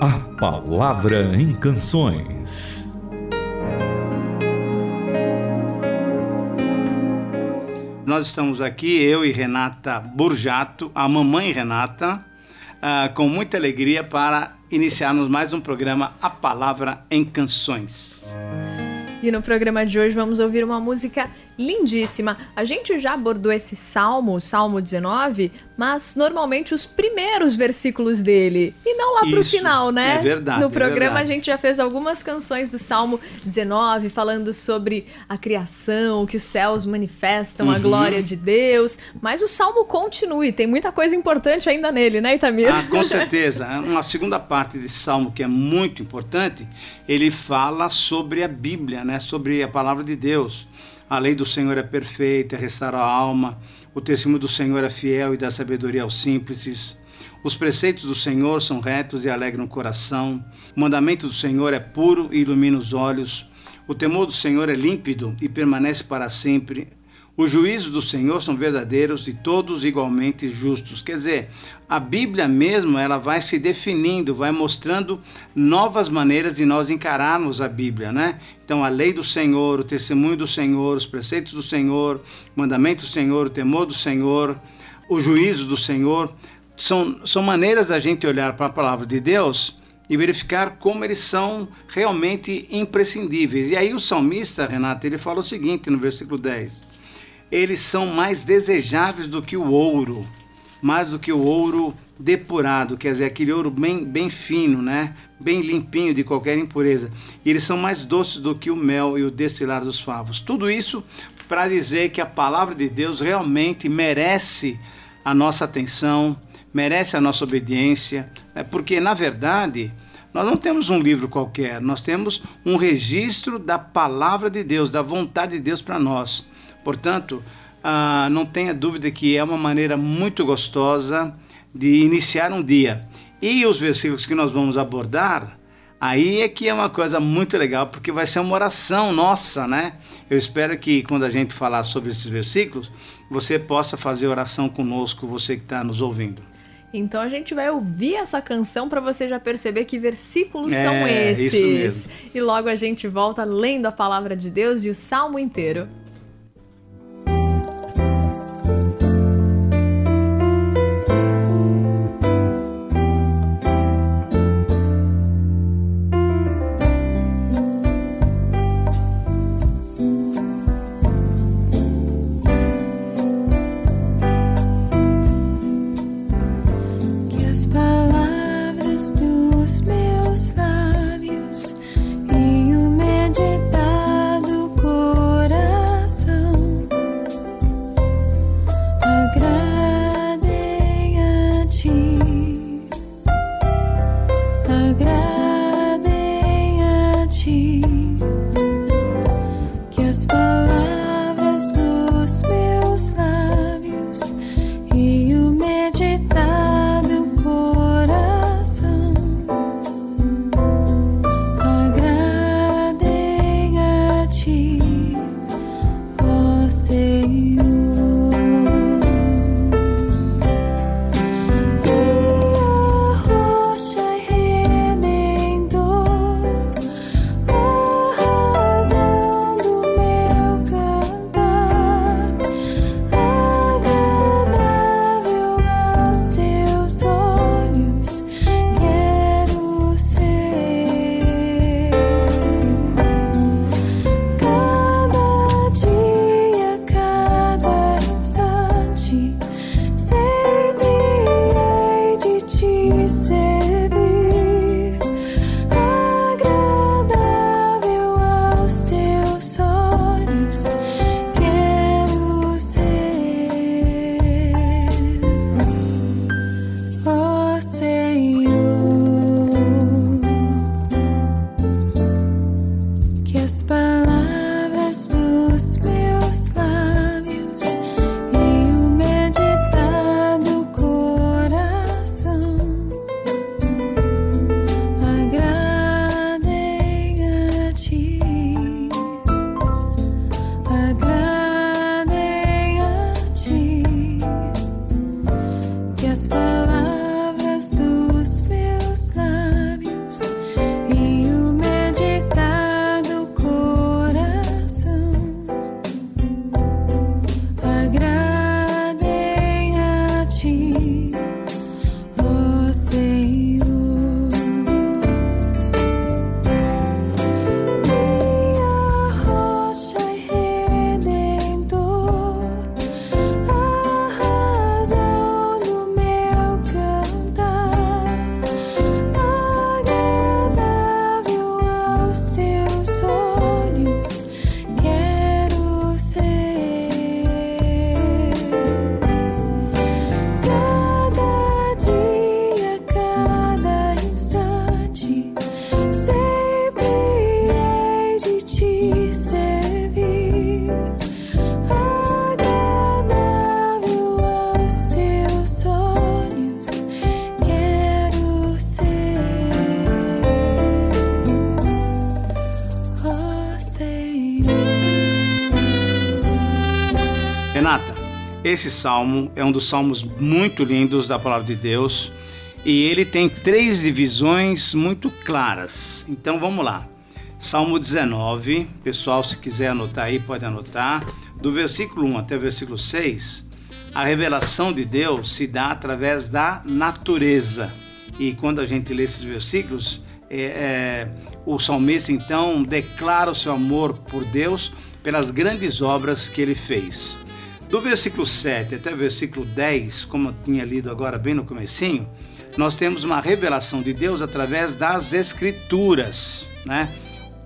A Palavra em Canções. Nós estamos aqui, eu e Renata Burjato, a mamãe Renata, uh, com muita alegria para iniciarmos mais um programa A Palavra em Canções. E no programa de hoje vamos ouvir uma música lindíssima. A gente já abordou esse salmo, o Salmo 19, mas normalmente os primeiros versículos dele. E não lá pro Isso, final, né? é verdade, No é programa verdade. a gente já fez algumas canções do Salmo 19, falando sobre a criação, que os céus manifestam a Uhum. glória de Deus. Mas o salmo continua e tem muita coisa importante ainda nele, né, Itamir? Ah, com certeza. Uma segunda parte desse salmo que é muito importante, ele fala sobre a Bíblia, né? sobre a palavra de Deus. A lei do Senhor é perfeita, restaura a alma. O testemunho do Senhor é fiel e dá sabedoria aos simples. Os preceitos do Senhor são retos e alegram o coração. O mandamento do Senhor é puro e ilumina os olhos. O temor do Senhor é límpido e permanece para sempre. Os juízos do Senhor são verdadeiros e todos igualmente justos. Quer dizer, a Bíblia mesmo, ela vai se definindo, vai mostrando novas maneiras de nós encararmos a Bíblia, né? Então, a lei do Senhor, o testemunho do Senhor, os preceitos do Senhor, o mandamento do Senhor, o temor do Senhor, o juízo do Senhor, são, são maneiras da gente olhar para a palavra de Deus e verificar como eles são realmente imprescindíveis. E aí o salmista, Renato, ele fala o seguinte no versículo 10 eles são mais desejáveis do que o ouro, mais do que o ouro depurado, quer dizer, aquele ouro bem, bem fino, né? bem limpinho de qualquer impureza. E eles são mais doces do que o mel e o destilar dos favos. Tudo isso para dizer que a palavra de Deus realmente merece a nossa atenção, merece a nossa obediência, né? porque na verdade nós não temos um livro qualquer, nós temos um registro da palavra de Deus, da vontade de Deus para nós. Portanto, ah, não tenha dúvida que é uma maneira muito gostosa de iniciar um dia. E os versículos que nós vamos abordar, aí é que é uma coisa muito legal, porque vai ser uma oração nossa, né? Eu espero que quando a gente falar sobre esses versículos, você possa fazer oração conosco, você que está nos ouvindo. Então a gente vai ouvir essa canção para você já perceber que versículos É, são esses. E logo a gente volta lendo a palavra de Deus e o salmo inteiro. Esse salmo é um dos salmos muito lindos da palavra de Deus e ele tem três divisões muito claras. Então vamos lá. Salmo 19, pessoal, se quiser anotar aí, pode anotar. Do versículo 1 até o versículo 6, a revelação de Deus se dá através da natureza. E quando a gente lê esses versículos, é, é, o salmista então declara o seu amor por Deus pelas grandes obras que ele fez. Do versículo 7 até o versículo 10, como eu tinha lido agora bem no comecinho, nós temos uma revelação de Deus através das escrituras, né?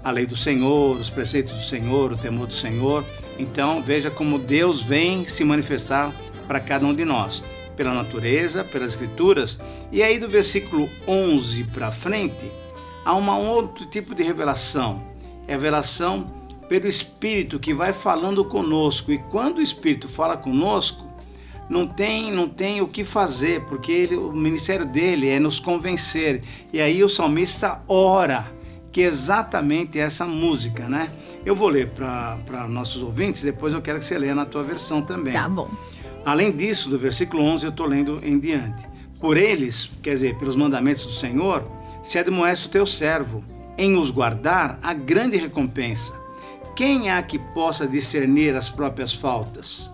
A lei do Senhor, os preceitos do Senhor, o temor do Senhor. Então, veja como Deus vem se manifestar para cada um de nós, pela natureza, pelas escrituras. E aí do versículo 11 para frente, há uma, um outro tipo de revelação. Revelação pelo Espírito que vai falando conosco. E quando o Espírito fala conosco, não tem, não tem o que fazer, porque ele, o ministério dele é nos convencer. E aí o salmista ora, que é exatamente essa música, né? Eu vou ler para nossos ouvintes, depois eu quero que você leia na tua versão também. Tá bom. Além disso, do versículo 11 eu estou lendo em diante. Por eles, quer dizer, pelos mandamentos do Senhor, se admoeste o teu servo, em os guardar a grande recompensa. Quem há que possa discernir as próprias faltas?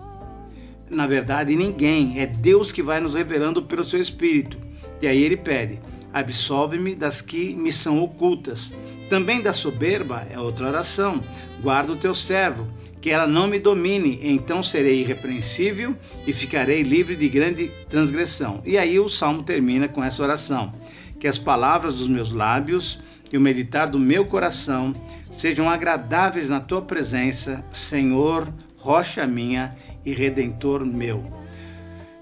Na verdade, ninguém. É Deus que vai nos revelando pelo seu Espírito. E aí ele pede: absolve-me das que me são ocultas. Também da soberba é outra oração. Guarda o teu servo, que ela não me domine, então serei irrepreensível e ficarei livre de grande transgressão. E aí o salmo termina com essa oração: que as palavras dos meus lábios e o meditar do meu coração sejam agradáveis na tua presença, Senhor, rocha minha e redentor meu.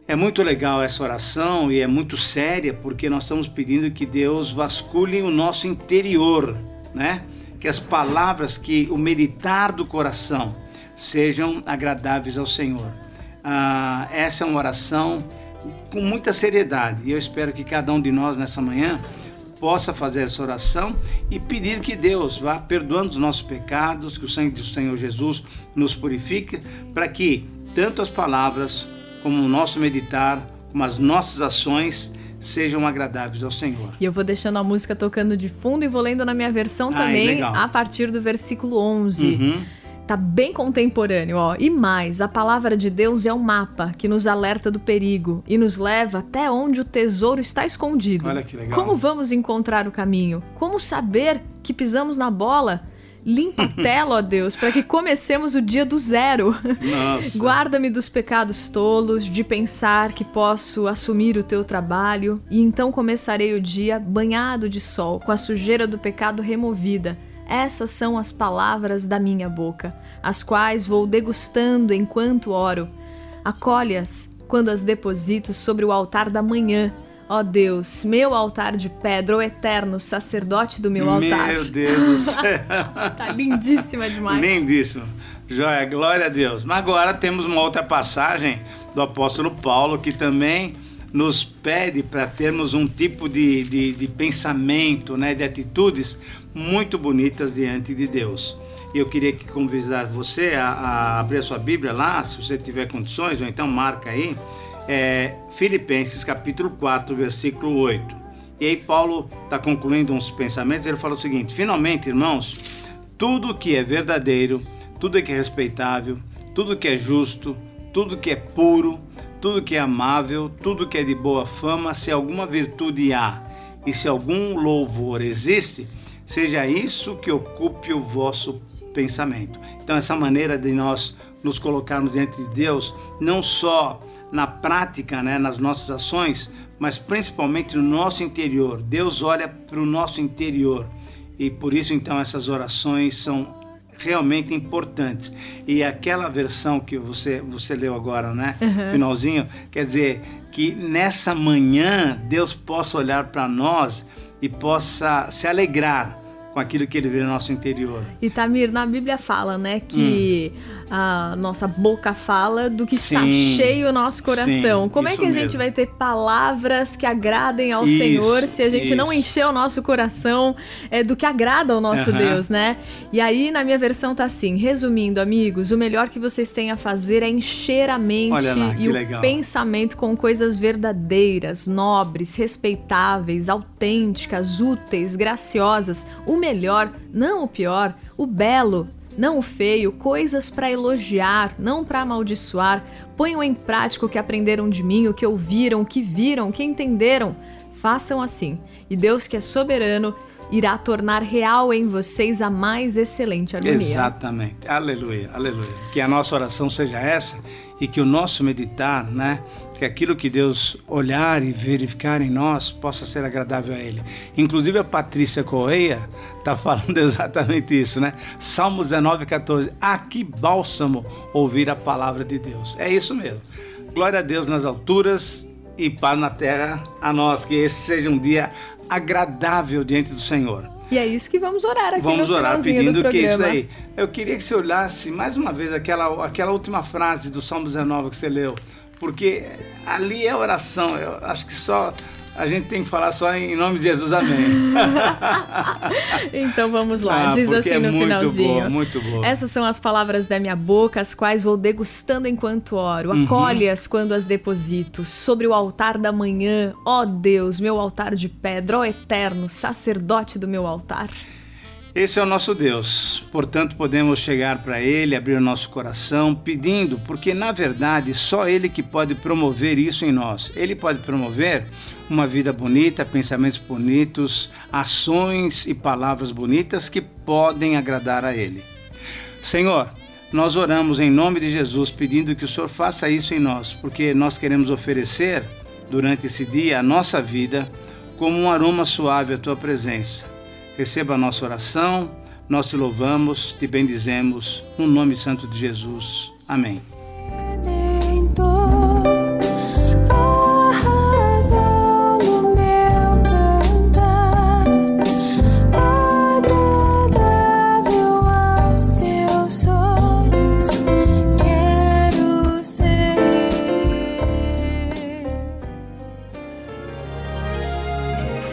É muito legal essa oração e é muito séria porque nós estamos pedindo que Deus vasculhe o nosso interior, né? Que as palavras, que o meditar do coração sejam agradáveis ao Senhor. Ah, essa é uma oração com muita seriedade e eu espero que cada um de nós nessa manhã possa fazer essa oração e pedir que Deus vá perdoando os nossos pecados, que o sangue do Senhor Jesus nos purifique, para que tanto as palavras como o nosso meditar, como as nossas ações sejam agradáveis ao Senhor. E eu vou deixando a música tocando de fundo e vou lendo na minha versão Ai, também, legal. a partir do versículo 11. Uhum. Tá bem contemporâneo, ó. E mais, a palavra de Deus é um mapa que nos alerta do perigo e nos leva até onde o tesouro está escondido. Olha que legal. Como vamos encontrar o caminho? Como saber que pisamos na bola? Limpa a tela, ó Deus, para que comecemos o dia do zero. Guarda-me dos pecados tolos, de pensar que posso assumir o teu trabalho, e então começarei o dia banhado de sol, com a sujeira do pecado removida. Essas são as palavras da minha boca, as quais vou degustando enquanto oro. Acolhe-as quando as deposito sobre o altar da manhã. Ó Deus, meu altar de pedra, o eterno sacerdote do meu altar. Meu Deus do céu. Tá lindíssima demais. Lindíssimo. Joia, glória a Deus. Mas agora temos uma outra passagem do apóstolo Paulo que também nos pede para termos um tipo de, de, de pensamento, né, de atitudes muito bonitas diante de Deus. E eu queria que convidasse você a, a abrir a sua Bíblia lá, se você tiver condições, ou então marca aí, é, Filipenses capítulo 4, versículo 8. E aí Paulo está concluindo uns pensamentos, ele fala o seguinte, finalmente, irmãos, tudo que é verdadeiro, tudo que é respeitável, tudo que é justo, tudo que é puro, tudo que é amável, tudo que é de boa fama, se alguma virtude há e se algum louvor existe, seja isso que ocupe o vosso pensamento. Então, essa maneira de nós nos colocarmos diante de Deus, não só na prática, né, nas nossas ações, mas principalmente no nosso interior. Deus olha para o nosso interior e por isso, então, essas orações são realmente importantes. E aquela versão que você, você leu agora, né? Finalzinho, quer dizer que nessa manhã Deus possa olhar para nós e possa se alegrar com aquilo que ele vê no nosso interior. E Tamir, na Bíblia fala, né, que a nossa boca fala do que está Sim. cheio o nosso coração. Sim, Como é que a gente mesmo. vai ter palavras que agradem ao Isso, Senhor se a gente não isso. encher o nosso coração é, do que agrada ao nosso Aham. Deus, né? E aí, na minha versão, tá assim: resumindo, amigos, o melhor que vocês têm a fazer é encher a mente lá, e o legal. pensamento com coisas verdadeiras, nobres, respeitáveis, autênticas, úteis, graciosas. O melhor, não o pior, o belo. Não o feio, coisas para elogiar, não para amaldiçoar. Ponham em prática o que aprenderam de mim, o que ouviram, o que viram, o que entenderam. Façam assim, e Deus, que é soberano, irá tornar real em vocês a mais excelente harmonia. Exatamente. Aleluia, aleluia. Que a nossa oração seja essa e que o nosso meditar, né? Que aquilo que Deus olhar e verificar em nós possa ser agradável a Ele. Inclusive a Patrícia Correia está falando exatamente isso, né? Salmo 19, 14. Ah, que bálsamo ouvir a palavra de Deus. É isso mesmo. Glória a Deus nas alturas e paz na terra a nós. Que esse seja um dia agradável diante do Senhor. E é isso que vamos orar aqui Vamos no orar pedindo do que isso aí. Eu queria que você olhasse mais uma vez aquela, aquela última frase do Salmo 19 que você leu, porque ali é oração. Eu acho que só a gente tem que falar só em nome de Jesus, amém. Então vamos lá, Ah, diz assim é no muito finalzinho. boa, muito boa. Essas são as palavras da minha boca, as quais vou degustando enquanto oro. Uhum. Acolhe-as quando as deposito. Sobre o altar da manhã, ó Deus, meu altar de pedra, ó eterno, sacerdote do meu altar. Esse é o nosso Deus. Portanto, podemos chegar para Ele, abrir o nosso coração, pedindo, porque na verdade só Ele que pode promover isso em nós. Ele pode promover uma vida bonita, pensamentos bonitos, ações e palavras bonitas que podem agradar a Ele. Senhor, nós oramos em nome de Jesus, pedindo que o Senhor faça isso em nós, porque nós queremos oferecer durante esse dia a nossa vida como um aroma suave à tua presença. Receba a nossa oração, nós te louvamos, te bendizemos, no nome santo de Jesus. Amém.